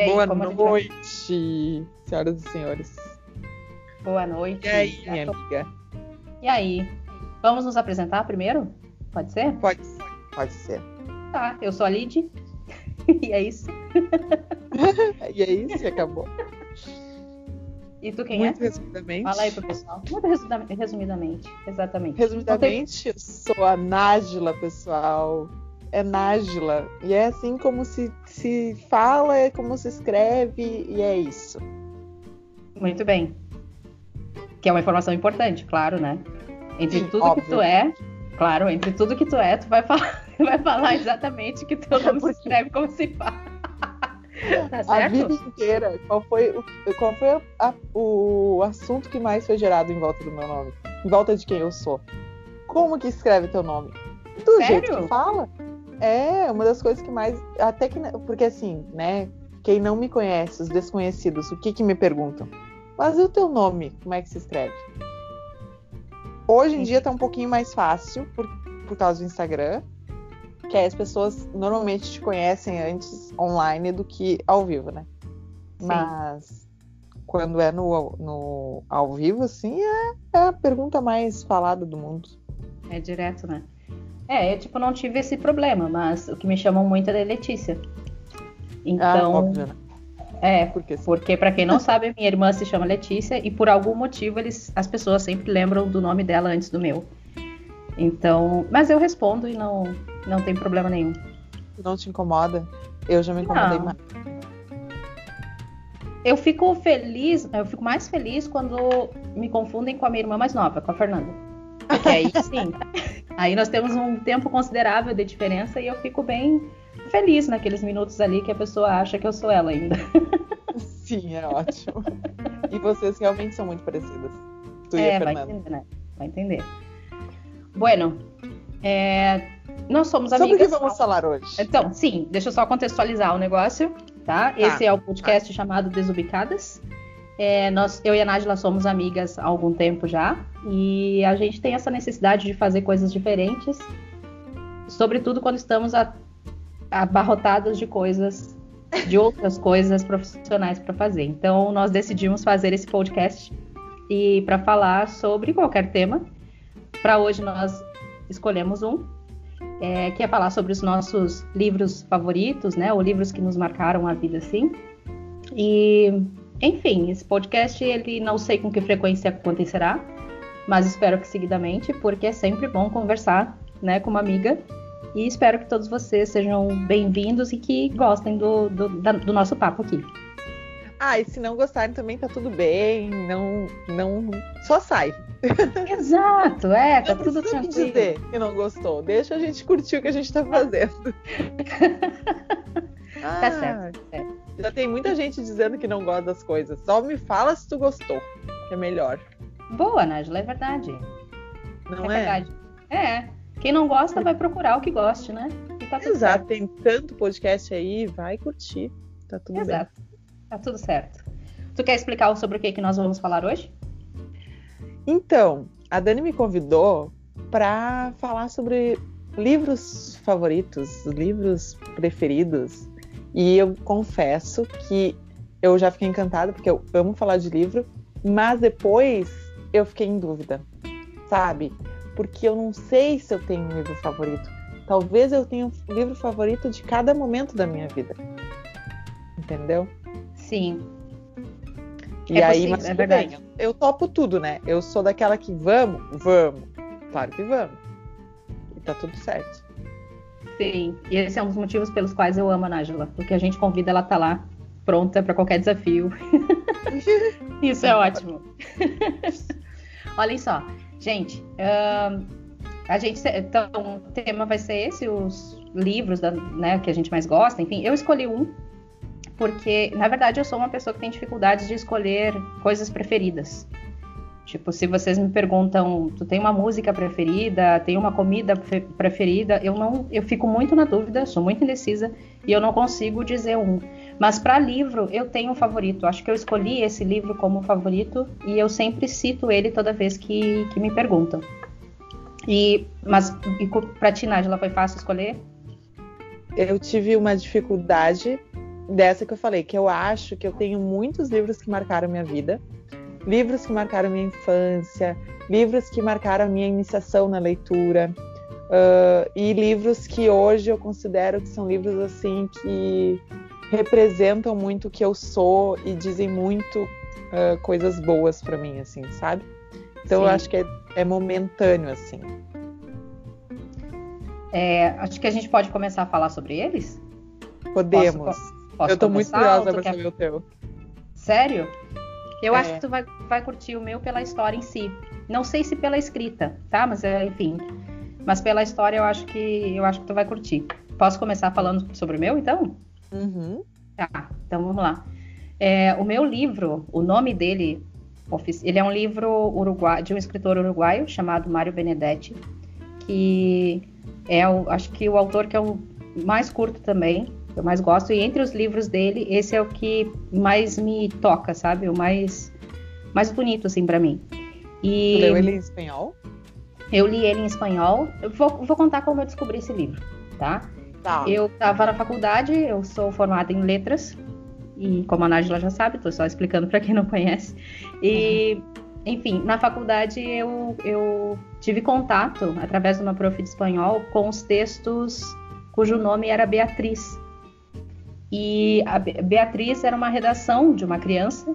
aí, Boa noite, senhoras e senhores. Boa noite. E aí, minha amiga? E aí? Vamos nos apresentar primeiro? Pode ser? Pode, pode ser. Tá, eu sou a Lid. e é isso. e é isso, e acabou. E tu quem Muito é? resumidamente. Fala aí pro pessoal. Muito resumida- resumidamente. Exatamente. Resumidamente, eu sou a Nájila, pessoal. É Nájila. E é assim como se, se fala, é como se escreve, e é isso. Muito bem. Que é uma informação importante, claro, né? Entre Sim, tudo óbvio. que tu é, claro, entre tudo que tu é, tu vai falar, vai falar exatamente que teu nome se escreve como se fala. tá A vida inteira, qual foi, o, qual foi a- a- o assunto que mais foi gerado em volta do meu nome? Em volta de quem eu sou? Como que escreve teu nome? Do jeito Sério? que fala. É, uma das coisas que mais. Até que. Porque assim, né? Quem não me conhece, os desconhecidos, o que que me perguntam? Mas e o teu nome? Como é que se escreve? Hoje em dia tá um pouquinho mais fácil por, por causa do Instagram. Que aí as pessoas normalmente te conhecem antes online do que ao vivo, né? Sim. Mas quando é no, no ao vivo, assim, é, é a pergunta mais falada do mundo. É direto, né? É, eu tipo não tive esse problema, mas o que me chamam muito é da Letícia. ah, Então, óbvio, né? é, Porque porque pra quem não sabe, minha irmã se chama Letícia e por algum motivo eles, as pessoas sempre lembram do nome dela antes do meu. Então, mas eu respondo e não não tem problema nenhum. não te incomoda. Eu já me incomodei Não. mais. Eu fico feliz, eu fico mais feliz quando me confundem com a minha irmã mais nova, com a Fernanda. Porque aí sim, aí nós temos um tempo considerável de diferença e eu fico bem feliz naqueles minutos ali que a pessoa acha que eu sou ela ainda. Sim, é ótimo. e vocês realmente são muito parecidas. Tu e é, a vai Fernanda. entender, né? Vai entender. Bueno, é, nós somos Sobre o amigas. que vamos falar hoje? Então, sim, deixa eu só contextualizar o negócio, tá? Esse é o podcast chamado Desubicadas. É, nós, eu e a Nájila somos amigas há algum tempo já, e a gente tem essa necessidade de fazer coisas diferentes, sobretudo quando estamos abarrotadas de coisas, de outras coisas profissionais para fazer. Então, nós decidimos fazer esse podcast e para falar sobre qualquer tema. Para hoje, nós escolhemos um, é, que é falar sobre os nossos livros favoritos, né? Ou livros que nos marcaram a vida, assim. E, enfim, esse podcast, ele não sei com que frequência acontecerá, mas espero que seguidamente, porque é sempre bom conversar, né, com uma amiga. E espero que todos vocês sejam bem-vindos e que gostem do, do, da- do nosso papo aqui. Ah, e se não gostarem também tá tudo bem. Não. não Só sai. Exato, é, tá não tudo tranquilo. dizer que não gostou. Deixa a gente curtir o que a gente tá fazendo. Tá Ah, certo. é. Já tem muita gente dizendo que não gosta das coisas. Só me fala se tu gostou, que é melhor. Boa, Nájila, é verdade. Não é é? verdade. É. Quem não gosta vai procurar o que goste, né? E tá tudo Exato, tem tanto podcast aí, vai curtir. Tá tudo bem. Exato. Tá tudo certo. Tu quer explicar sobre o que, que nós vamos falar hoje? Então, a Dani me convidou para falar sobre livros favoritos, livros preferidos. E eu confesso que eu já fiquei encantada, porque eu amo falar de livro, mas depois eu fiquei em dúvida, sabe? Porque eu não sei se eu tenho um livro favorito. Talvez eu tenha um livro favorito de cada momento da minha vida. Entendeu? Sim. E É aí, possível, mas é verdade. bem, eu topo tudo, né? Eu sou daquela que vamos, vamos. Claro que vamos. E tá tudo certo. Sim. E esse é um dos motivos pelos quais eu amo a Nájila. Porque a gente convida, ela tá lá, pronta pra qualquer desafio. Isso é ótimo. Olhem só. Gente, a gente. Então, o tema vai ser esse, os livros da- né, que a gente mais gosta. Enfim, eu escolhi um. Porque, na verdade, eu sou uma pessoa que tem dificuldades de escolher coisas preferidas. Tipo, se vocês me perguntam, tu tem uma música preferida, tem uma comida pre- preferida, eu não, eu fico muito na dúvida, sou muito indecisa e eu não consigo dizer um. Mas para livro, eu tenho um favorito. Acho que eu escolhi esse livro como favorito e eu sempre cito ele toda vez que, que me perguntam. E, mas e pra ti, Nájila, foi fácil escolher? Eu tive uma dificuldade dessa que eu falei, que eu acho que eu tenho muitos livros que marcaram minha vida, livros que marcaram minha infância, livros que marcaram a minha iniciação na leitura, uh, e livros que hoje eu considero que são livros assim que representam muito o que eu sou e dizem muito uh, coisas boas para mim, assim, sabe? Então Sim. eu acho que é, é momentâneo, assim. É, acho que a gente pode começar a falar sobre eles? Podemos. Posso, posso eu tô muito curiosa pra quer... saber o teu. Sério? Eu é. acho que tu vai, vai curtir o meu pela história em si. Não sei se pela escrita, tá? Mas é, enfim. Mas pela história eu acho que eu acho que tu vai curtir. Posso começar falando sobre o meu, então? Uhum. Tá, então vamos lá. É, o meu livro, o nome dele, ele é um livro uruguai, de um escritor uruguaio chamado Mário Benedetti, que é, o, acho que o autor que é o mais curto também, eu mais gosto, e entre os livros dele, esse é o que mais me toca, sabe? O mais, mais bonito, assim, para mim. E... Leu ele em espanhol? Eu li ele em espanhol. Eu vou, vou contar como eu descobri esse livro, tá? Tá. Eu estava na faculdade, eu sou formada em letras, e como a Nájila já sabe, estou só explicando para quem não conhece. E, uhum. enfim, na faculdade eu, eu tive contato, através de uma prof de espanhol, com os textos cujo nome era Beatriz. E a Beatriz era uma redação de uma criança,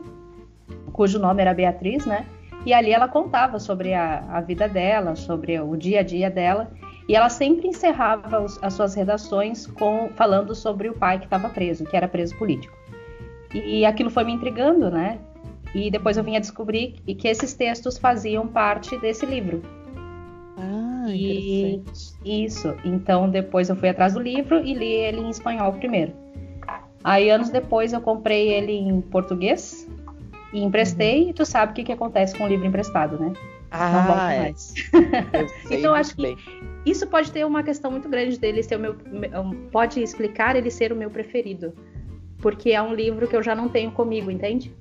cujo nome era Beatriz, né? E ali ela contava sobre a, a vida dela, sobre o dia a dia dela. E ela sempre encerrava os, as suas redações com falando sobre o pai que estava preso, que era preso político. E, e, aquilo foi me intrigando, né? E depois eu vim a descobrir que esses textos faziam parte desse livro. Ah, e isso. Então depois eu fui atrás do livro e li ele em espanhol primeiro. Aí anos depois eu comprei ele em português e emprestei. E tu sabe o que, que acontece com o livro emprestado, né? Ah, Não volta é. mais. então acho que isso pode ter uma questão muito grande dele ser o meu, pode explicar ele ser o meu preferido, porque é um livro que eu já não tenho comigo, entende?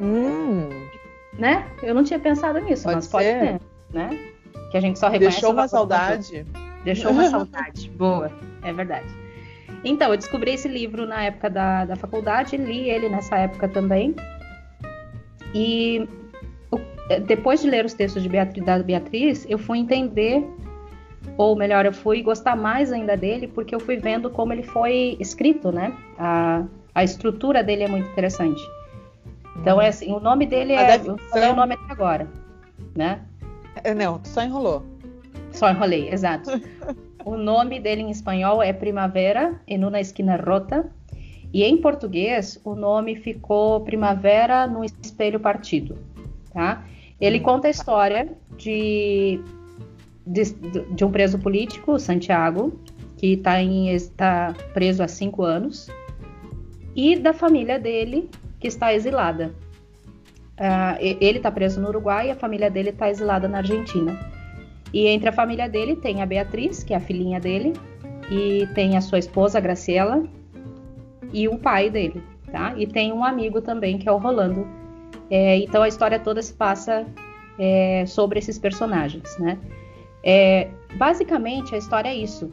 Hum. Né? Eu não tinha pensado nisso, pode mas ser. pode ter, né? Que a gente só reconhece. Deixou uma saudade. Deixou uma saudade. Boa, é verdade. Então, eu descobri esse livro na época da, da faculdade, li ele nessa época também. E depois de ler os textos de Beatriz, da Beatriz, eu fui entender ou melhor, eu fui gostar mais ainda dele porque eu fui vendo como ele foi escrito, né? A, a estrutura dele é muito interessante. Então, é assim, o nome dele é. Deve... Eu falei o nome até agora, né? É, não, só enrolou. Só enrolei, exato. o nome dele em espanhol é Primavera em uma esquina rota. E em português, o nome ficou Primavera no Espelho Partido, tá? Ele conta a história de de, de um preso político, Santiago, que está tá preso há cinco anos, e da família dele, que está exilada. Uh, ele está preso no Uruguai e a família dele está exilada na Argentina. E entre a família dele tem a Beatriz, que é a filhinha dele, e tem a sua esposa, a Graciela, e o pai dele, tá? E tem um amigo também, que é o Rolando. É, então a história toda se passa é, sobre esses personagens, né? É, basicamente, a história é isso.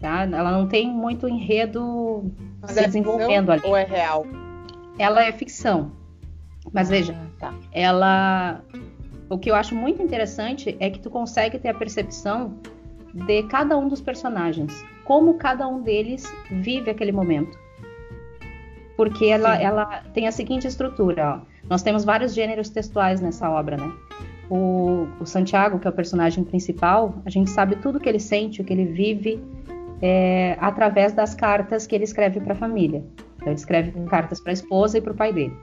Tá? Ela não tem muito enredo Mas se é desenvolvendo ali. Ou é real? Ela é ficção. Mas veja, ah, tá. ela. O que eu acho muito interessante é que tu consegue ter a percepção de cada um dos personagens, como cada um deles vive aquele momento. Porque ela, ela tem a seguinte estrutura, ó. Nós temos vários gêneros textuais nessa obra, né? o, o, Santiago, que é o personagem principal, a gente sabe tudo que ele sente, o que ele vive, é, através das cartas que ele escreve para a família. Então, ele escreve cartas para a esposa e para o pai dele.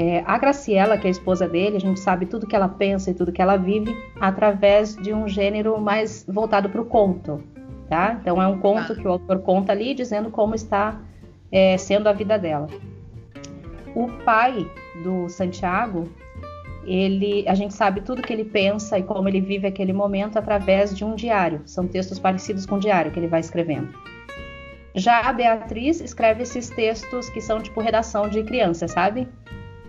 É, a Graciela, que é a esposa dele, a gente sabe tudo que ela pensa e tudo que ela vive através de um gênero mais voltado para o conto. Tá? Então, é um conto que o autor conta ali, dizendo como está é, sendo a vida dela. O pai do Santiago ele, a gente sabe tudo que ele pensa e como ele vive aquele momento através de um diário. São textos parecidos com o diário que ele vai escrevendo. Já a Beatriz escreve esses textos que são tipo redação de criança, sabe?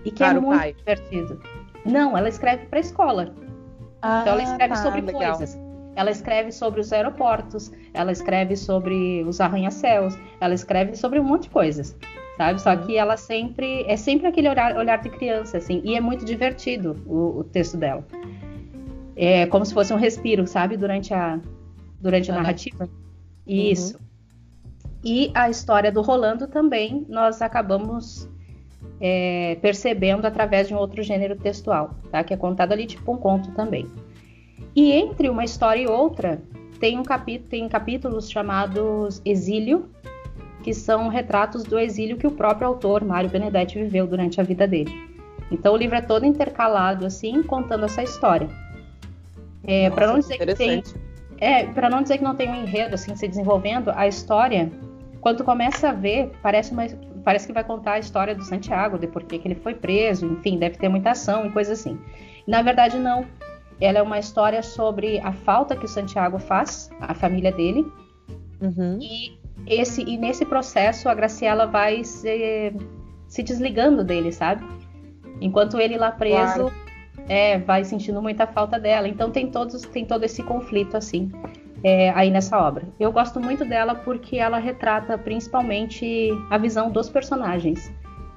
E que é muito pai. divertido. Não, ela escreve para a escola. Ah, então ela escreve tá, sobre legal. coisas. Ela escreve sobre os aeroportos, ela escreve sobre os arranha-céus, ela escreve sobre um monte de coisas sabe? Só uhum. que ela sempre é sempre aquele olhar, olhar de criança, assim, e é muito divertido o, o texto dela. É como se fosse um respiro, sabe? Durante a durante a uhum. narrativa. Isso. Uhum. E a história do Rolando também nós acabamos é, percebendo através de um outro gênero textual, tá? Que é contado ali tipo um conto também. E entre uma história e outra tem um capítulo, tem capítulos chamados Exílio, que são retratos do exílio que o próprio autor Mário Benedetti viveu durante a vida dele. Então o livro é todo intercalado assim, contando essa história. É, para não dizer que tem, é, para não dizer que não tem um enredo assim se desenvolvendo, a história, quando começa a ver, parece uma, parece que vai contar a história do Santiago, de por que ele foi preso, enfim, deve ter muita ação e coisa assim. Na verdade não. Ela é uma história sobre a falta que o Santiago faz à família dele. Uhum. E esse e nesse processo a Graciela vai se, se desligando dele, sabe? Enquanto ele lá preso claro. é, vai sentindo muita falta dela. Então tem todos tem todo esse conflito assim é, aí nessa obra. Eu gosto muito dela porque ela retrata principalmente a visão dos personagens.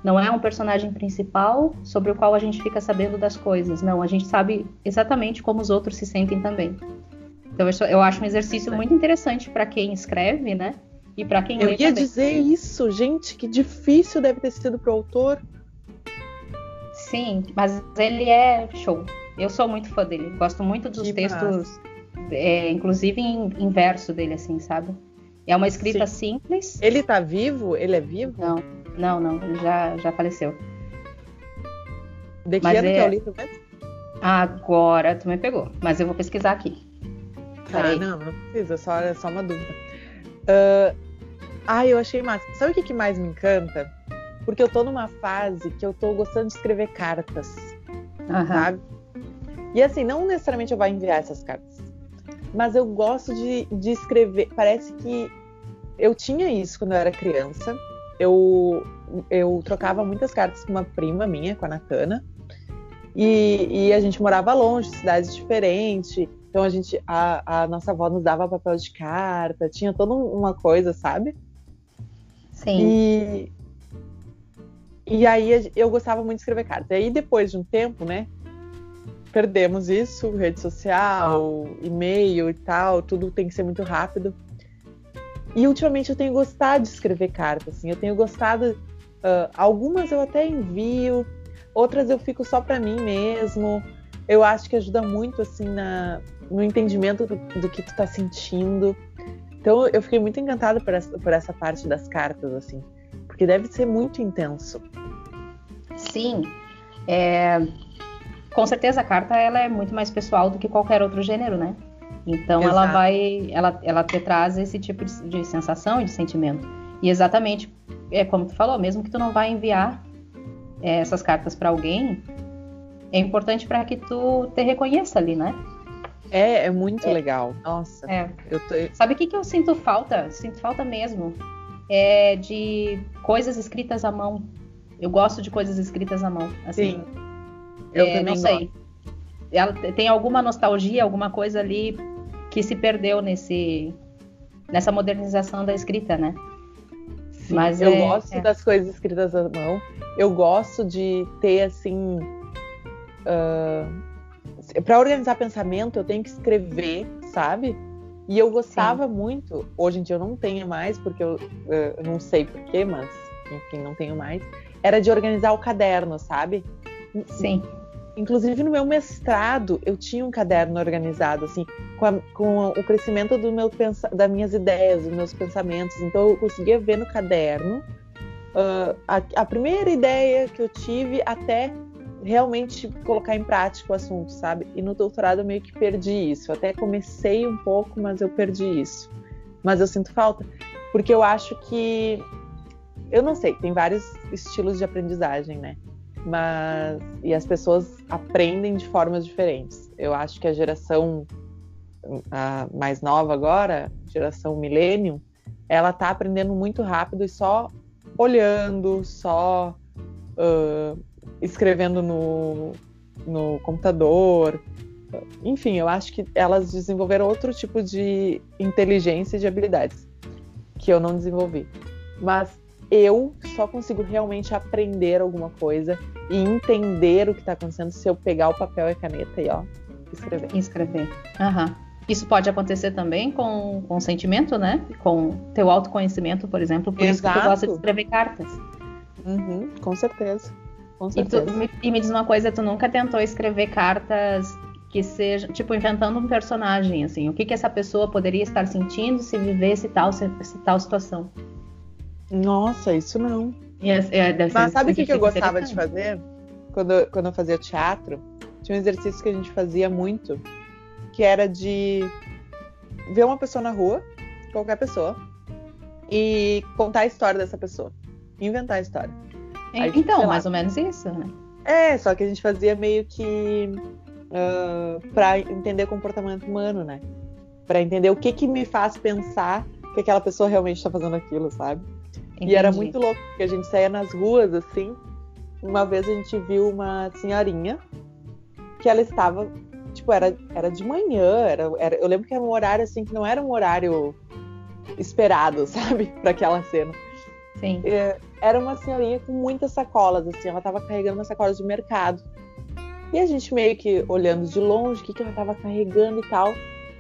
Não é um personagem principal sobre o qual a gente fica sabendo das coisas. Não, a gente sabe exatamente como os outros se sentem também. Então eu acho um exercício muito interessante para quem escreve, né? E para quem Eu lê ia também. dizer isso, gente, que difícil deve ter sido pro autor. Sim, mas ele é show. Eu sou muito fã dele. Gosto muito dos que textos, é, inclusive em, em, verso dele, assim, sabe? É uma escrita Sim. simples. Ele tá vivo? Ele é vivo? Não, não, não. Ele já, já faleceu. De que mas ano é... que é o livro mesmo? Agora tu me pegou, mas eu vou pesquisar aqui. Ah, não, não precisa, só, é só uma dúvida. Uh, ah, eu achei massa. Sabe o que, que mais me encanta? Porque eu tô numa fase que eu tô gostando de escrever cartas, uhum. sabe? E assim, não necessariamente eu vou enviar essas cartas, mas eu gosto de, de escrever. Parece que eu tinha isso quando eu era criança. Eu, eu trocava muitas cartas com uma prima minha, com a Natana, e, e a gente morava longe, cidades diferentes. Então a gente, a, a nossa avó nos dava papel de carta, tinha toda uma coisa, sabe? Sim. E, e aí eu gostava muito de escrever carta. E aí depois de um tempo, né, perdemos isso, rede social, e-mail e tal, tudo tem que ser muito rápido. E ultimamente eu tenho gostado de escrever cartas, assim, eu tenho gostado. Uh, algumas eu até envio, outras eu fico só para mim mesmo. Eu acho que ajuda muito assim na, no entendimento do, do que tu tá sentindo. Então eu fiquei muito encantada por essa, por essa parte das cartas, assim, porque deve ser muito intenso. Sim, é... com certeza a carta ela é muito mais pessoal do que qualquer outro gênero, né? Então Exato. ela vai, ela, ela te traz esse tipo de, de sensação e de sentimento. E exatamente, é como tu falou, mesmo que tu não vá enviar é, essas cartas para alguém, é importante para que tu te reconheça ali, né? É, é muito é. legal. Nossa. É. Tô... Sabe o que, que eu sinto falta? Sinto falta mesmo. É de coisas escritas à mão. Eu gosto de coisas escritas à mão. Assim, Sim. Eu é, também não sei. Gosto. Ela tem alguma nostalgia, alguma coisa ali que se perdeu nesse nessa modernização da escrita, né? Sim, Mas eu é, gosto é. das coisas escritas à mão. Eu gosto de ter assim. Uh para organizar pensamento eu tenho que escrever, sabe? E eu gostava Sim. muito, hoje em dia eu não tenho mais, porque eu, eu não sei porquê, mas enfim, não tenho mais. Era de organizar o caderno, sabe? Sim. Inclusive no meu mestrado eu tinha um caderno organizado, assim, com, a, com o crescimento do meu das minhas ideias, dos meus pensamentos. Então eu conseguia ver no caderno uh, a, a primeira ideia que eu tive até realmente colocar em prática o assunto, sabe? E no doutorado eu meio que perdi isso. Eu até comecei um pouco, mas eu perdi isso. Mas eu sinto falta, porque eu acho que. Eu não sei, tem vários estilos de aprendizagem, né? Mas. E as pessoas aprendem de formas diferentes. Eu acho que a geração a mais nova agora, geração millennium, ela tá aprendendo muito rápido e só olhando, só. Uh, escrevendo no, no computador. Enfim, eu acho que elas desenvolveram outro tipo de inteligência e de habilidades que eu não desenvolvi. Mas eu só consigo realmente aprender alguma coisa e entender o que está acontecendo se eu pegar o papel e a caneta e ó, escrever. Escrever. Aham. Isso pode acontecer também com, com sentimento, né? Com teu autoconhecimento, por exemplo. Por Exato. isso que tu gosta de escrever cartas. Uhum, com certeza. Com certeza. E, tu, me, e me diz uma coisa, tu nunca tentou escrever cartas que seja, tipo, inventando um personagem, assim, o que que essa pessoa poderia estar sentindo se vivesse tal, se, tal situação? Nossa, isso não. é, Mas sabe o que, que eu gostava de fazer? Quando, quando eu fazia teatro, tinha um exercício que a gente fazia muito, que era de ver uma pessoa na rua, qualquer pessoa, e contar a história dessa pessoa. Inventar a história. Aí, então, mais ou menos isso, né? É, só que a gente fazia meio que uh, para entender comportamento humano, né? Para entender o que que me faz pensar que aquela pessoa realmente está fazendo aquilo, sabe? Entendi. E era muito louco, porque a gente saía nas ruas assim. Uma vez a gente viu uma senhorinha que ela estava tipo, era, era de manhã, era, era, eu lembro que era um horário assim que não era um horário esperado, sabe, para aquela cena. Sim. É, era uma senhorinha com muitas sacolas, assim, ela estava carregando umas sacolas de mercado. E a gente meio que olhando de longe o que, que ela estava carregando e tal.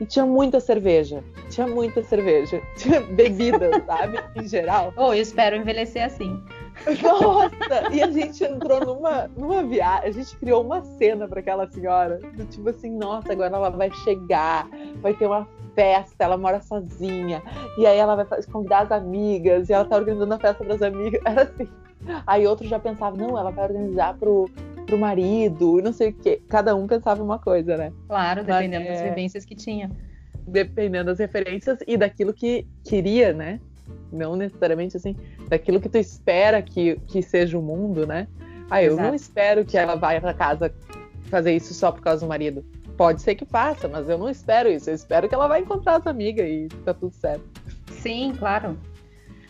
E tinha muita cerveja. Tinha muita cerveja. Tinha bebida, sabe? Em geral. Oh, eu espero envelhecer assim. Nossa! E a gente entrou numa, numa viagem, a gente criou uma cena para aquela senhora. Do tipo assim, nossa, agora ela vai chegar, vai ter uma festa, ela mora sozinha. E aí ela vai convidar as amigas, e ela tá organizando a festa das amigas. Era assim. Aí outro já pensava, não, ela vai organizar pro, pro marido, não sei o quê. Cada um pensava uma coisa, né? Claro, dependendo Mas, das é... vivências que tinha. Dependendo das referências e daquilo que queria, né? não necessariamente assim, daquilo que tu espera que, que seja o mundo, né? Ah, eu Exato. não espero que ela vá para casa fazer isso só por causa do marido. Pode ser que faça, mas eu não espero isso. Eu espero que ela vá encontrar as amigas e tá tudo certo. Sim, claro.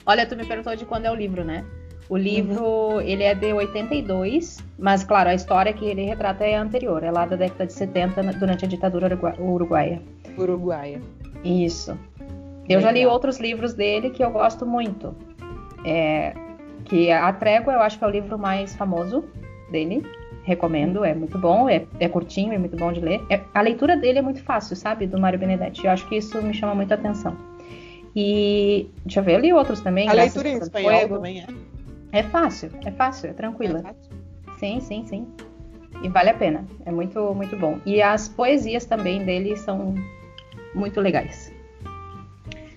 Olha, tu me perguntou de quando é o livro, né? O livro, uhum. ele é de 82, mas claro, a história que ele retrata é anterior, é lá da década de 70, durante a ditadura uruguaia. Uruguaia. Isso. Eu já li outros livros dele que eu gosto muito. É, que A Trégua eu acho que é o livro mais famoso dele. Recomendo, é muito bom, é, é curtinho, é muito bom de ler. É, a leitura dele é muito fácil, sabe? Do Mário Benedetti. Eu acho que isso me chama muita atenção. E deixa eu ver, eu li outros também. A leitura em espanhol também é? É fácil, é fácil, é tranquila. É fácil. Sim, sim, sim. E vale a pena. É muito, muito bom. E as poesias também dele são muito legais.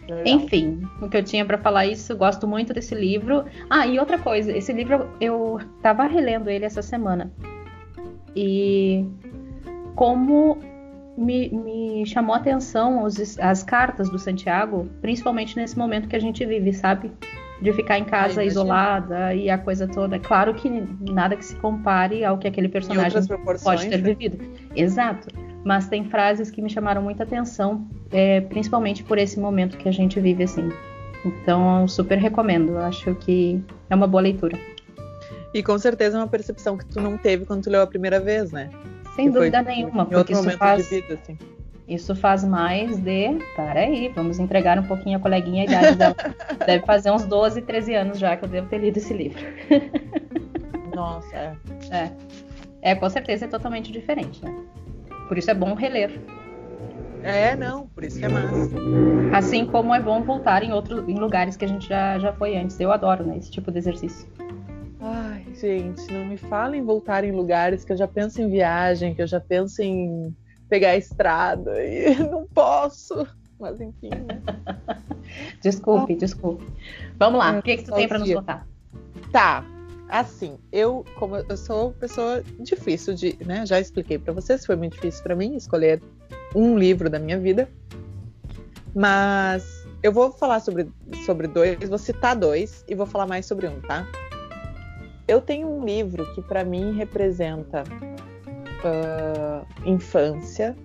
Legal. Enfim, o que eu tinha para falar isso, gosto muito desse livro. Ah, e outra coisa, esse livro eu tava relendo ele essa semana. E como me, me chamou a atenção os, as cartas do Santiago, principalmente nesse momento que a gente vive, sabe? De ficar em casa Ai, isolada e a coisa toda. Claro que nada que se compare ao que aquele personagem pode ter né? vivido. Exato mas tem frases que me chamaram muita atenção, é, principalmente por esse momento que a gente vive assim. Então, super recomendo. Acho que é uma boa leitura. E com certeza é uma percepção que tu não teve quando tu leu a primeira vez, né? Sem que dúvida foi, nenhuma, em porque isso faz, de vida, assim. Isso faz mais de. Peraí, vamos entregar um pouquinho a coleguinha a idade dela. Deve fazer uns 12, 13 anos já que eu devo ter lido esse livro. Nossa, é. É, é com certeza é totalmente diferente, né? Por isso é bom reler. É, não, por isso que é massa. Assim como é bom voltar em outros em lugares que a gente já, já foi antes. Eu adoro, né, esse tipo de exercício. Ai, gente, não me falem voltar em lugares que eu já penso em viagem, que eu já penso em pegar a estrada e não posso. Mas enfim. Né? desculpe, ah. desculpe. Vamos lá, é, o que, que tu tem para nos contar? Tá, assim, eu, como eu sou pessoa difícil de, né? Já expliquei para vocês, foi muito difícil para mim escolher um livro da minha vida. Mas eu vou falar sobre, sobre dois, vou citar dois e vou falar mais sobre um, tá? Eu tenho um livro que para mim representa uh, infância,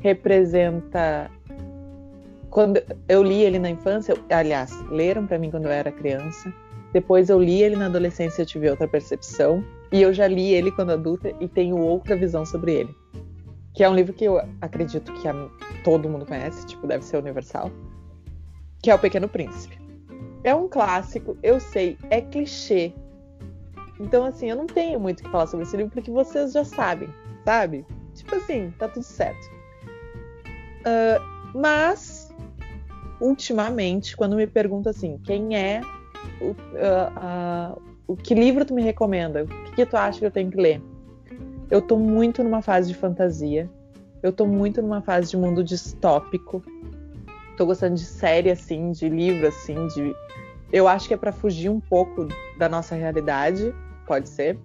representa quando eu li ele na infância, aliás, leram para mim quando eu era criança depois eu li ele na adolescência e tive outra percepção. E eu já li ele quando adulta e tenho outra visão sobre ele. Que é um livro que eu acredito que a, todo mundo conhece, tipo, deve ser universal. Que é O Pequeno Príncipe. É um clássico, eu sei, é clichê. Então, assim, eu não tenho muito o que falar sobre esse livro porque vocês já sabem, sabe? Tipo assim, tá tudo certo. Uh, mas, ultimamente, quando me perguntam assim, quem é o, uh, uh, o que livro tu me recomenda? O que, que tu acha que eu tenho que ler? Eu tô muito numa fase de fantasia. Eu tô muito numa fase de mundo distópico. Tô gostando de série, assim, de livro, assim, de. Eu acho que é para fugir um pouco da nossa realidade, pode ser.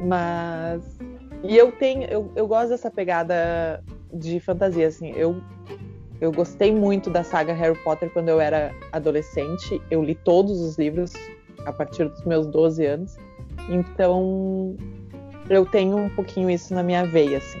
Mas. E eu tenho. Eu, eu gosto dessa pegada de fantasia, assim. Eu, eu gostei muito da saga Harry Potter quando eu era adolescente. Eu li todos os livros a partir dos meus 12 anos. Então, eu tenho um pouquinho isso na minha veia, assim.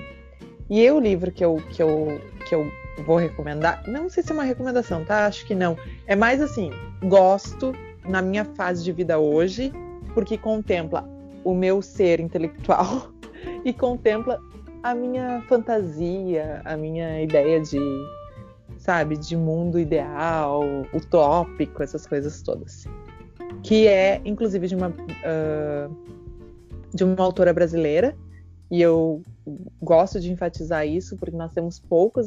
E o livro que eu, que eu, que eu vou recomendar, não sei se é uma recomendação, tá? Acho que não. É mais assim, gosto na minha fase de vida hoje, porque contempla o meu ser intelectual e contempla a minha fantasia, a minha ideia de, sabe, de mundo ideal, utópico, essas coisas todas. Que é, inclusive, de uma. Uh, de uma autora brasileira, e eu gosto de enfatizar isso porque nós temos poucos,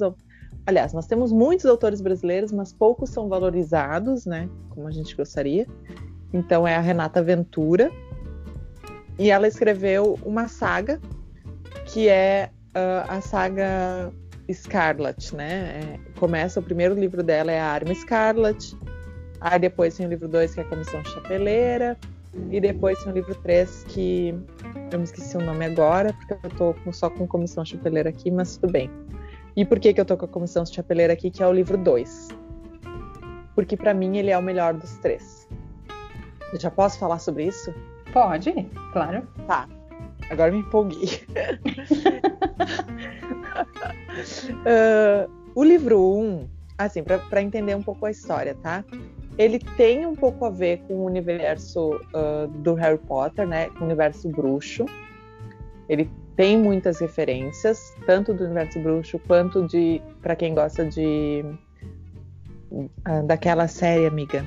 aliás, nós temos muitos autores brasileiros, mas poucos são valorizados, né, como a gente gostaria. Então é a Renata Ventura, e ela escreveu uma saga que é uh, a saga Scarlet, né? É, começa o primeiro livro dela é a Arma Scarlet, aí depois tem o livro 2 que é a Comissão Chapeleira, e depois tem o livro 3, que eu me esqueci o nome agora, porque eu tô só com comissão chapeleira aqui, mas tudo bem. E por que, que eu tô com a comissão chapeleira aqui, que é o livro 2? Porque para mim ele é o melhor dos três. Eu já posso falar sobre isso? Pode, claro. Tá. Agora me empolguei. uh, o livro 1, um, assim, para entender um pouco a história, tá? ele tem um pouco a ver com o universo uh, do Harry Potter, né? Com o universo bruxo. Ele tem muitas referências, tanto do universo bruxo quanto de, para quem gosta de uh, daquela série, amiga.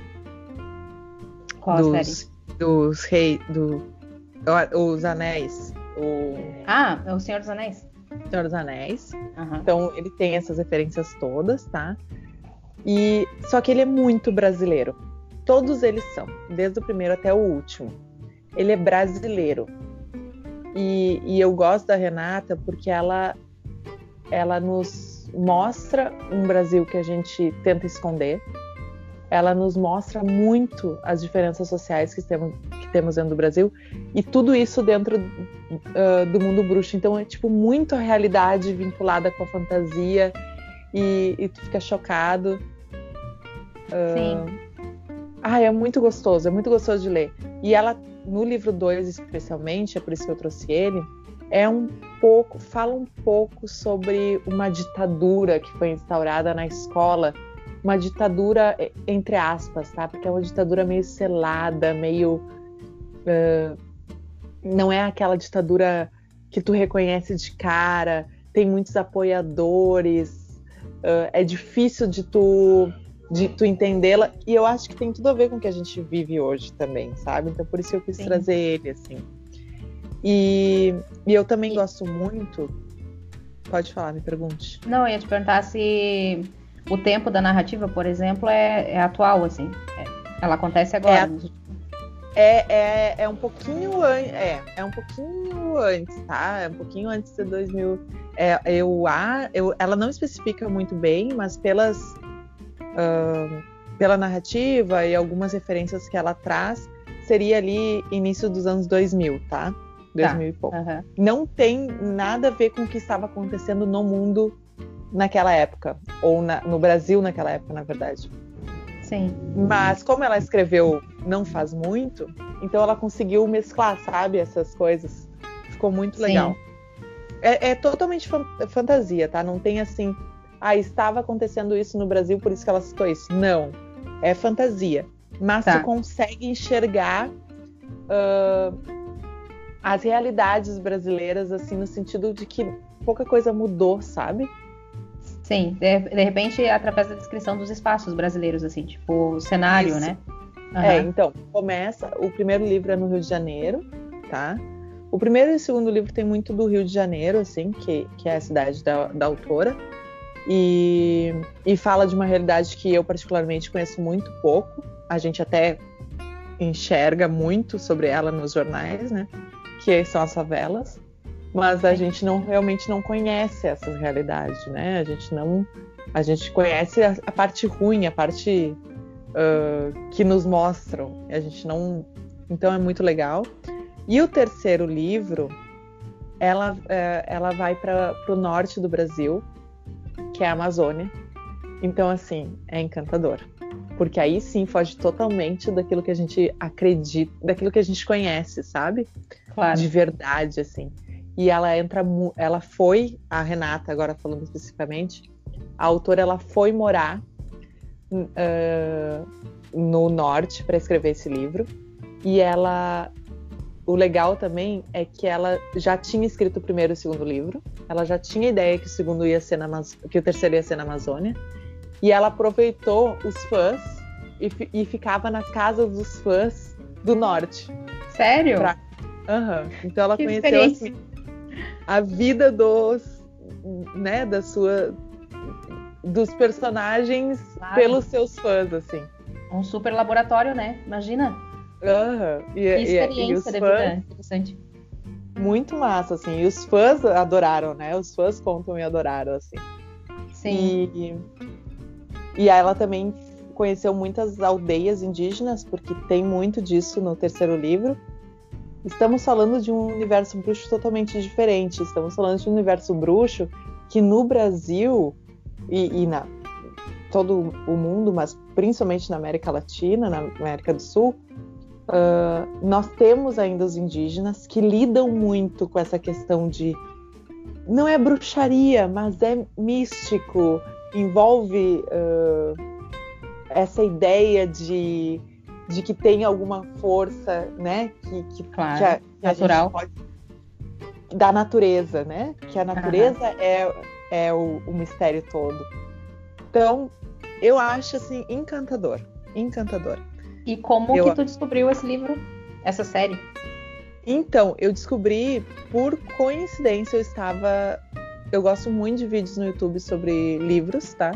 Qual dos, série? Dos reis, do, os anéis. O... Ah, é o Senhor dos Anéis. Senhor dos Anéis. Uhum. Então ele tem essas referências todas, tá? E só que ele é muito brasileiro. Todos eles são, desde o primeiro até o último. Ele é brasileiro. E, e eu gosto da Renata porque ela ela nos mostra um Brasil que a gente tenta esconder. Ela nos mostra muito as diferenças sociais que temos, temos dentro do Brasil e tudo isso dentro uh, do mundo bruxo. Então é tipo muito a realidade vinculada com a fantasia e, e tu fica chocado. Sim. Ah, é muito gostoso, é muito gostoso de ler. E ela, no livro 2 especialmente, é por isso que eu trouxe ele, é um pouco, fala um pouco sobre uma ditadura que foi instaurada na escola, uma ditadura entre aspas, tá? Porque é uma ditadura meio selada, meio uh, não é aquela ditadura que tu reconhece de cara, tem muitos apoiadores, uh, é difícil de tu de tu entendê-la. E eu acho que tem tudo a ver com o que a gente vive hoje também, sabe? Então por isso eu quis Sim. trazer ele, assim. E, e eu também gosto muito. Pode falar, me pergunte. Não, eu ia te perguntar se o tempo da narrativa, por exemplo, é, é atual, assim. É, ela acontece agora. É, é, é um pouquinho antes. É, é um pouquinho antes, tá? É um pouquinho antes de 2000. É, eu, eu, ela não especifica muito bem, mas pelas uh, pela narrativa e algumas referências que ela traz, seria ali início dos anos 2000, tá? 2000 tá. e pouco. Uhum. Não tem nada a ver com o que estava acontecendo no mundo naquela época, ou na, no Brasil naquela época, na verdade. Sim. Mas como ela escreveu não faz muito, então ela conseguiu mesclar, sabe, essas coisas. Ficou muito legal. É, é, totalmente fantasia, tá? Não tem assim ah, estava acontecendo isso no Brasil, por isso que ela citou isso. Não, é fantasia. Mas tá. tu consegue enxergar uh, as realidades brasileiras, assim, no sentido de que pouca coisa mudou, sabe? Sim, de, de repente, através da descrição dos espaços brasileiros, assim, tipo, o cenário, isso. né? Uhum. É, então, começa. O primeiro livro é no Rio de Janeiro, tá? O primeiro e o segundo livro tem muito do Rio de Janeiro, assim, que, que é a cidade da, da autora. E, e fala de uma realidade que eu, particularmente, conheço muito pouco. A gente até enxerga muito sobre ela nos jornais, né? Que são as favelas. Mas a gente não realmente não conhece essas realidades, né? A gente não. A gente conhece a, a parte ruim, a parte uh, que nos mostram. A gente não. Então é muito legal. E o terceiro livro, ela, uh, ela vai para o norte do Brasil, que é a Amazônia. Então, assim, é encantador. Porque aí sim foge totalmente daquilo que a gente acredita, daquilo que a gente conhece, sabe? Claro. De verdade, assim. E ela entra, ela foi, a Renata, agora falando especificamente, a autora, ela foi morar uh, no norte para escrever esse livro. E ela. O legal também é que ela já tinha escrito o primeiro e o segundo livro. Ela já tinha ideia que o segundo ia ser na que o terceiro ia ser na Amazônia. E ela aproveitou os fãs e, e ficava nas casas dos fãs do norte. Sério? Pra... Uhum. Então ela que conheceu assim, a vida dos, né, da sua dos personagens claro. pelos seus fãs, assim. Um super laboratório, né? Imagina. Uhum. E, que experiência e, e de fãs, interessante. Muito massa, assim. E os fãs adoraram, né? Os fãs contam e adoraram, assim. Sim. E, e ela também conheceu muitas aldeias indígenas, porque tem muito disso no terceiro livro. Estamos falando de um universo bruxo totalmente diferente. Estamos falando de um universo bruxo que no Brasil e, e na todo o mundo, mas principalmente na América Latina, na América do Sul, uh, nós temos ainda os indígenas que lidam muito com essa questão de não é bruxaria, mas é místico, envolve uh, essa ideia de, de que tem alguma força, né, que, que, claro, que a, que natural. Pode, da natureza, né, que a natureza uhum. é é o, o mistério todo. Então, eu acho assim encantador, encantador. E como eu... que tu descobriu esse livro, essa série? Então, eu descobri por coincidência, eu estava eu gosto muito de vídeos no YouTube sobre livros, tá?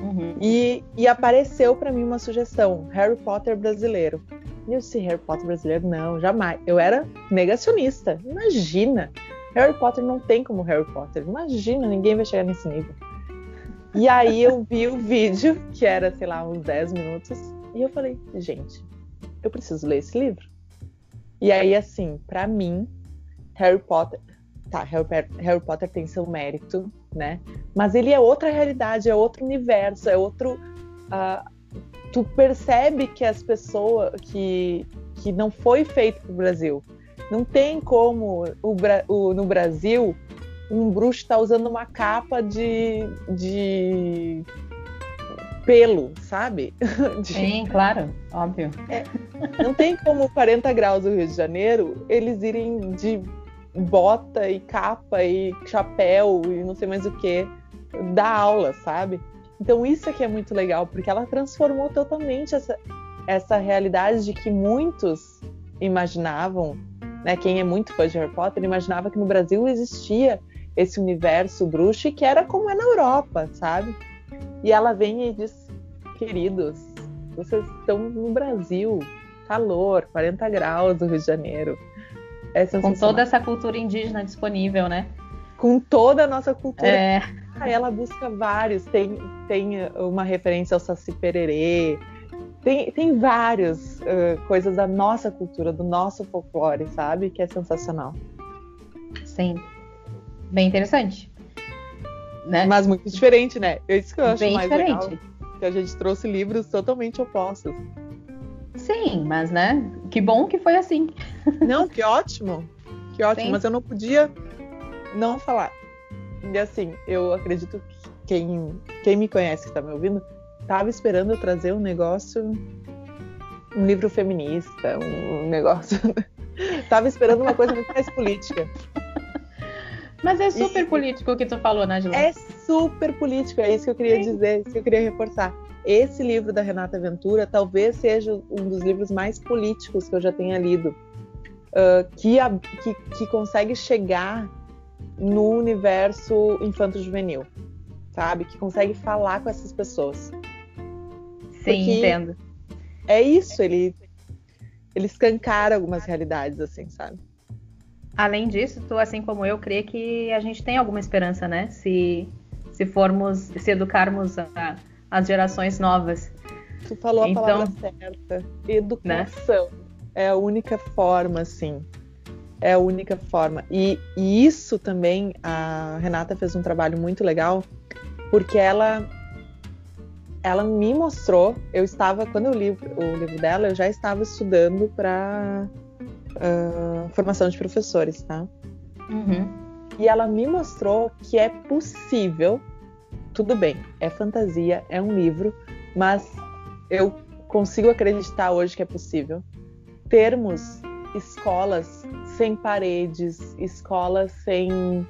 Uhum. E, e, apareceu para mim uma sugestão, Harry Potter brasileiro. E eu disse, Harry Potter brasileiro? Não, jamais. Eu era negacionista. Imagina! Harry Potter não tem como Harry Potter. Imagina, ninguém vai chegar nesse nível. E aí eu vi o vídeo, que era, sei lá, uns 10 minutos, e eu falei, gente, eu preciso ler esse livro. E aí, assim, para mim, Harry Potter. Tá, Harry, Harry, Potter tem seu mérito, né? Mas ele é outra realidade, é outro universo, é outro. Uh, tu percebe que as pessoas. que, que não foi feito pro Brasil. Não tem como o, o, no Brasil um bruxo estar tá usando uma capa de, de pelo, sabe? De... Sim, claro, óbvio. É, não tem como 40 graus do Rio de Janeiro eles irem de bota e capa e chapéu e não sei mais o que da aula, sabe? Então isso aqui é muito legal, porque ela transformou totalmente essa, essa realidade de que muitos imaginavam né, quem é muito fã de Harry Potter imaginava que no Brasil existia esse universo bruxo e que era como é na Europa, sabe? E ela vem e diz: queridos, vocês estão no Brasil, calor, 40 graus no Rio de Janeiro. É Com toda essa cultura indígena disponível, né? Com toda a nossa cultura. É. Ela busca vários. Tem, tem uma referência ao Saci Pererê, tem, tem várias uh, coisas da nossa cultura, do nosso folclore, sabe? Que é sensacional. Sim. Bem interessante. Né? Mas muito diferente, né? É isso que eu acho Bem mais diferente. legal. Que a gente trouxe livros totalmente opostos. Sim, mas né? Que bom que foi assim. Não, que ótimo. Que ótimo. Sim. Mas eu não podia não falar. E assim, eu acredito que quem, quem me conhece, que tá me ouvindo, tava esperando eu trazer um negócio, um livro feminista, um, um negócio. tava esperando uma coisa muito mais política. Mas é super político o que tu falou, Nájila. É super político, é isso que eu queria Sim. dizer, isso que eu queria reforçar. Esse livro da Renata Ventura talvez seja um dos livros mais políticos que eu já tenha lido, uh, que, a, que, que consegue chegar no universo infanto-juvenil, sabe? Que consegue falar com essas pessoas. Sim, Porque entendo. É isso, ele, ele escancara algumas realidades, assim, sabe? Além disso, tu, assim como eu, crê que a gente tem alguma esperança, né? Se, se formos, se educarmos a, as gerações novas. Tu falou então, a palavra certa. Educação. Né? É a única forma, assim. É a única forma. E, e isso também, a Renata fez um trabalho muito legal, porque ela ela me mostrou, eu estava, quando eu li o livro dela, eu já estava estudando para uh, formação de professores, tá? Uhum. E ela me mostrou que é possível, tudo bem, é fantasia, é um livro, mas eu consigo acreditar hoje que é possível termos escolas sem paredes, escolas sem,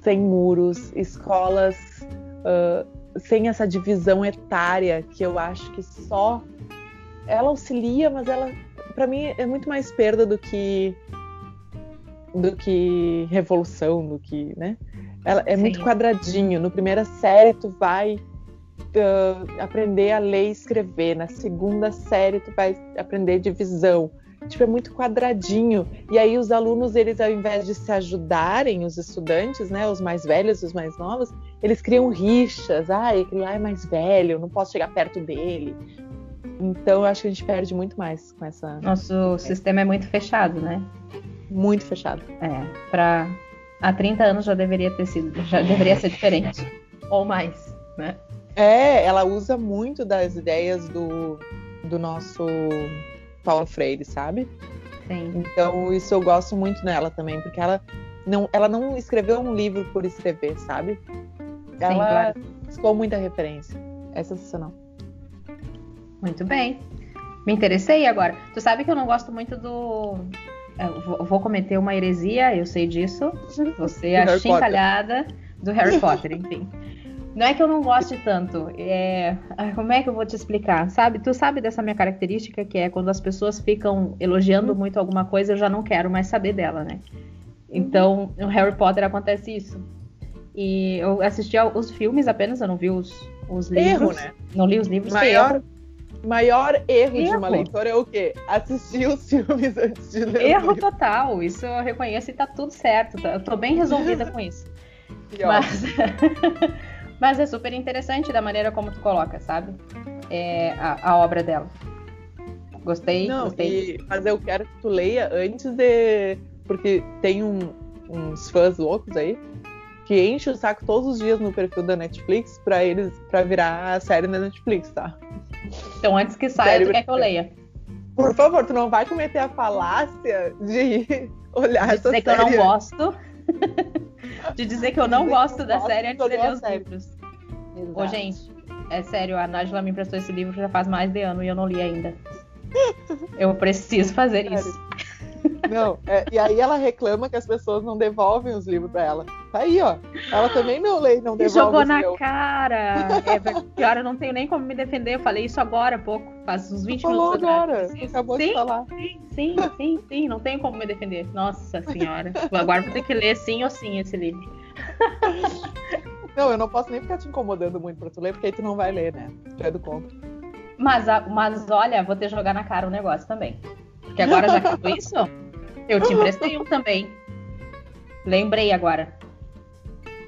sem muros, escolas uh, sem essa divisão etária que eu acho que só ela auxilia, mas ela para mim é muito mais perda do que do que revolução, do que, né? Ela é Sim. muito quadradinho. No primeira série tu vai uh, aprender a ler e escrever, na segunda série tu vai aprender divisão. Tipo, é muito quadradinho. E aí os alunos, eles ao invés de se ajudarem, os estudantes, né, os mais velhos, os mais novos, eles criam rixas. Ah, aquele lá é mais velho, não posso chegar perto dele. Então eu acho que a gente perde muito mais com essa. Nosso é. sistema é muito fechado, né? Muito fechado. É, para há 30 anos já deveria ter sido, já deveria ser diferente ou mais, né? É, ela usa muito das ideias do, do nosso Paulo Freire, sabe? Sim. Então isso eu gosto muito nela também, porque ela não, ela não escreveu um livro por escrever, sabe? Ela Sim, claro. buscou muita referência. É sensacional. Muito bem. Me interessei agora. Tu sabe que eu não gosto muito do. Eu vou cometer uma heresia, eu sei disso. Você é achincalhada do Harry Potter, enfim. Não é que eu não goste tanto. É... Como é que eu vou te explicar? Sabe? Tu sabe dessa minha característica que é quando as pessoas ficam elogiando muito alguma coisa, eu já não quero mais saber dela, né? Então, no Harry Potter acontece isso. E eu assisti os filmes apenas, eu não vi os, os livros. Erro, né? Não li os livros. Maior, maior erro, erro, de uma leitora é o quê? Assistir os filmes antes de ler. Erro total, isso eu reconheço e tá tudo certo. Tá? Eu tô bem resolvida com isso. Mas... Mas é super interessante da maneira como tu coloca, sabe? É, a, a, obra dela. Gostei, Não, gostei. E, mas eu quero que tu leia antes de. Porque tem um, uns fãs loucos aí que enche o saco todos os dias no perfil da Netflix para eles para virar a série da Netflix, tá? Então antes que saia, tu quer que eu leia? Por favor, tu não vai cometer a falácia de olhar de essa série. que eu não gosto. de dizer que eu não gosto da série antes de ler os livros. Ô, gente, é sério, a Nájila me emprestou esse livro já faz mais de ano e eu não li ainda. Eu preciso fazer sério. isso. Não, é, e aí ela reclama que as pessoas não devolvem os livros pra ela. Tá aí, ó. Ela também não lê e não devolve. Jogou na meu. cara. É, pior, eu não tenho nem como me defender. Eu falei isso agora há pouco, faz uns 20 falou minutos agora. Você acabou sim, de falar. Sim, sim, sim, sim. Não tenho como me defender. Nossa senhora. Agora vou ter que ler sim ou sim esse livro. Não, eu não posso nem ficar te incomodando muito pra tu ler, porque aí tu não vai ler, né? Tu é do conto. Mas, mas olha, vou ter que jogar na cara o um negócio também. Porque agora já acabou isso, eu te emprestei um também. Lembrei agora.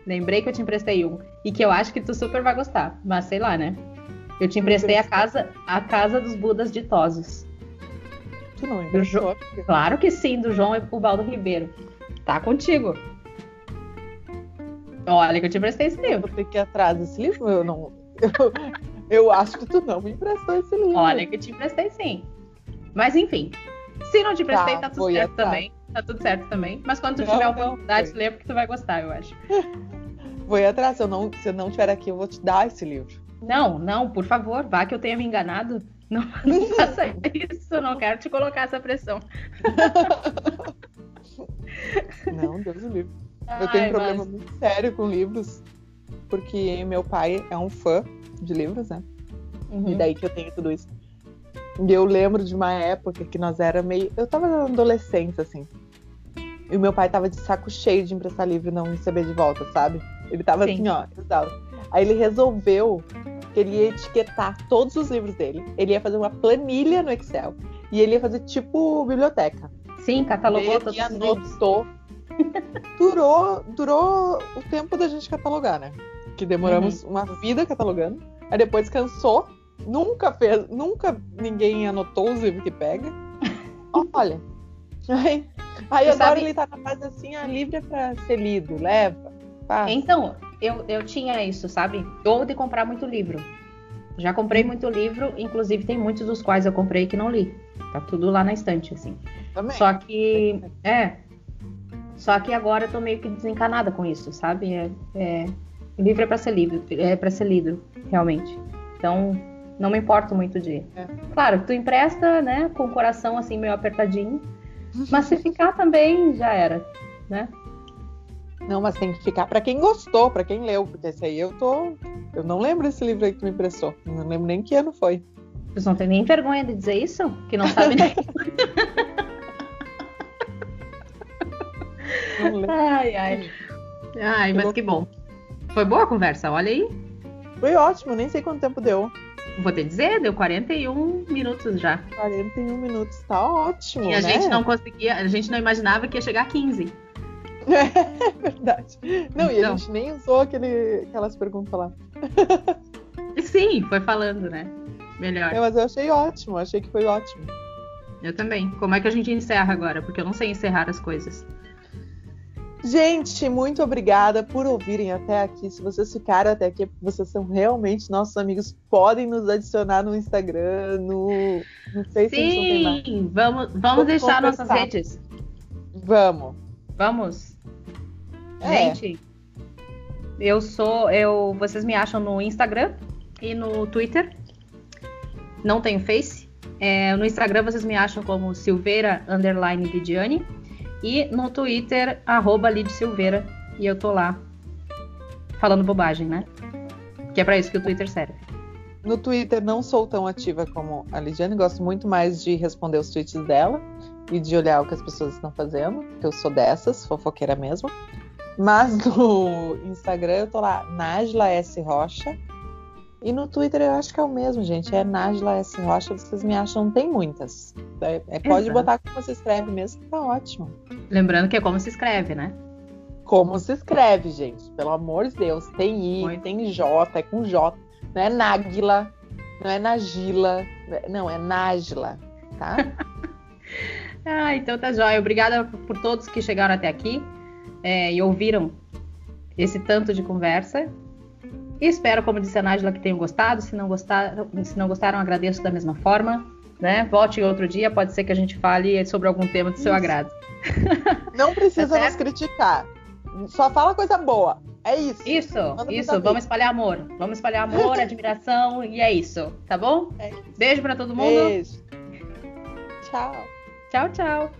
Lembrei que eu te emprestei um. E que eu acho que tu super vai gostar. Mas sei lá, né? Eu te emprestei a casa, a casa dos Budas ditosos. Tu não emprestou? Jo... Claro que sim, do João e o Baldo Ribeiro. Tá contigo. Olha que eu te emprestei esse livro. Eu vou ter que ir atrás desse livro. Eu não. Eu, eu acho que tu não me emprestou esse livro. Olha que eu te emprestei sim. Mas enfim, se não te prestei, tá, tá tudo certo atrás. também. Tá tudo certo também. Mas quando tu não, tiver a oportunidade, lê porque tu vai gostar, eu acho. Vou ir atrás. Se eu, não, se eu não tiver aqui, eu vou te dar esse livro. Não, não, por favor, vá que eu tenha me enganado. Não, não faça isso, eu não quero te colocar essa pressão. Não, Deus o livre. Ai, eu tenho um problema mas... muito sério com livros, porque meu pai é um fã de livros, né? Uhum. E daí que eu tenho tudo isso. E eu lembro de uma época que nós era meio. Eu tava na adolescência, assim. E o meu pai tava de saco cheio de emprestar livro e não receber de volta, sabe? Ele tava Sim. assim, ó, Aí ele resolveu que ele ia etiquetar todos os livros dele. Ele ia fazer uma planilha no Excel. E ele ia fazer tipo biblioteca. Sim, catalogou ele todos anotou. durou, durou o tempo da gente catalogar, né? Que demoramos uhum. uma vida catalogando. Aí depois cansou. Nunca fez, nunca ninguém anotou os livros que pega. Olha. Aí, aí agora sabe... ele tá na fase assim, ah, livre é pra ser lido, leva. Passa. Então, eu, eu tinha isso, sabe? Ou de comprar muito livro. Já comprei hum. muito livro, inclusive tem muitos dos quais eu comprei que não li. Tá tudo lá na estante, assim. Também. Só que. É. Só que agora eu tô meio que desencanada com isso, sabe? É, é, livro é pra ser lido, é para ser lido, realmente. Então, não me importo muito de. É. Claro, tu empresta, né, com o coração assim meio apertadinho. Mas se ficar também, já era, né? Não, mas tem que ficar para quem gostou, para quem leu, porque esse aí eu tô. Eu não lembro esse livro aí que tu me emprestou. Não lembro nem que ano foi. Vocês não tem nem vergonha de dizer isso? Que não sabe nem. ai, ai. Ai, mas que bom. Foi boa a conversa, olha aí. Foi ótimo, nem sei quanto tempo deu. Vou te dizer, deu 41 minutos já. 41 minutos, tá ótimo. E a né? gente não conseguia, a gente não imaginava que ia chegar a 15. É verdade. Não, então, e a então. gente nem usou aquele, aquelas perguntas lá. Sim, foi falando, né? Melhor. É, mas eu achei ótimo, achei que foi ótimo. Eu também. Como é que a gente encerra agora? Porque eu não sei encerrar as coisas. Gente, muito obrigada por ouvirem até aqui. Se vocês ficaram até aqui, vocês são realmente nossos amigos. Podem nos adicionar no Instagram, no. Não sei Sim, vamos, vamos deixar nossas redes. Vamos. Vamos. É. Gente, eu sou. Eu, vocês me acham no Instagram e no Twitter. Não tenho Face. É, no Instagram vocês me acham como Silveira Underline Lidiane. E no Twitter, arroba Lid Silveira. E eu tô lá falando bobagem, né? Que é para isso que o Twitter serve. No Twitter não sou tão ativa como a Lidiane, gosto muito mais de responder os tweets dela e de olhar o que as pessoas estão fazendo, porque eu sou dessas, fofoqueira mesmo. Mas no Instagram eu tô lá, Najla S. Rocha. E no Twitter eu acho que é o mesmo, gente. É Najla S. Rocha, vocês me acham, não tem muitas. É, é pode botar como você escreve mesmo, que tá ótimo. Lembrando que é como se escreve, né? Como se escreve, gente. Pelo amor de Deus. Tem I, Muito. tem J, é com J. Não é Nagila, não é Nagila. Não, é Najla, tá? ah, então tá jóia. Obrigada por todos que chegaram até aqui é, e ouviram esse tanto de conversa. E espero, como disse a Nájila, que tenham gostado. Se não gostaram, se não gostaram, agradeço da mesma forma. Né? Volte outro dia, pode ser que a gente fale sobre algum tema do seu agrado. Não precisa tá nos criticar. Só fala coisa boa. É isso. Isso, isso. Vamos espalhar amor. Vamos espalhar amor, admiração e é isso. Tá bom? É isso. Beijo para todo mundo. Beijo. Tchau. Tchau, tchau.